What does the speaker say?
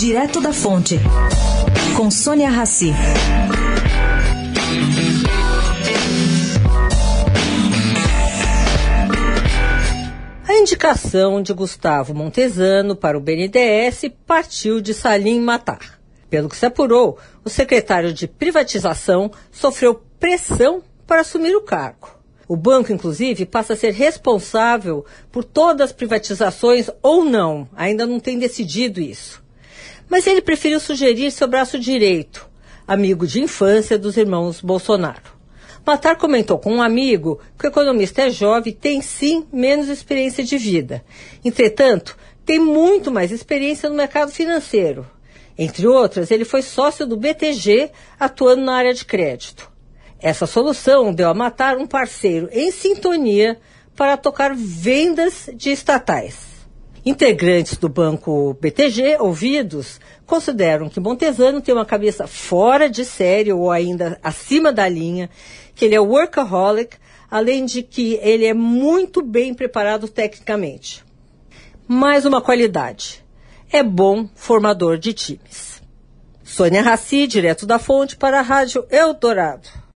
Direto da Fonte, com Sônia Rassi. A indicação de Gustavo Montesano para o BNDES partiu de Salim Matar. Pelo que se apurou, o secretário de privatização sofreu pressão para assumir o cargo. O banco, inclusive, passa a ser responsável por todas as privatizações ou não, ainda não tem decidido isso. Mas ele preferiu sugerir seu braço direito, amigo de infância dos irmãos Bolsonaro. Matar comentou com um amigo que o economista é jovem e tem sim menos experiência de vida. Entretanto, tem muito mais experiência no mercado financeiro. Entre outras, ele foi sócio do BTG, atuando na área de crédito. Essa solução deu a Matar um parceiro em sintonia para tocar vendas de estatais. Integrantes do banco BTG, ouvidos, consideram que Montesano tem uma cabeça fora de série ou ainda acima da linha, que ele é workaholic, além de que ele é muito bem preparado tecnicamente. Mais uma qualidade: é bom formador de times. Sônia Raci, direto da fonte para a Rádio Eldorado.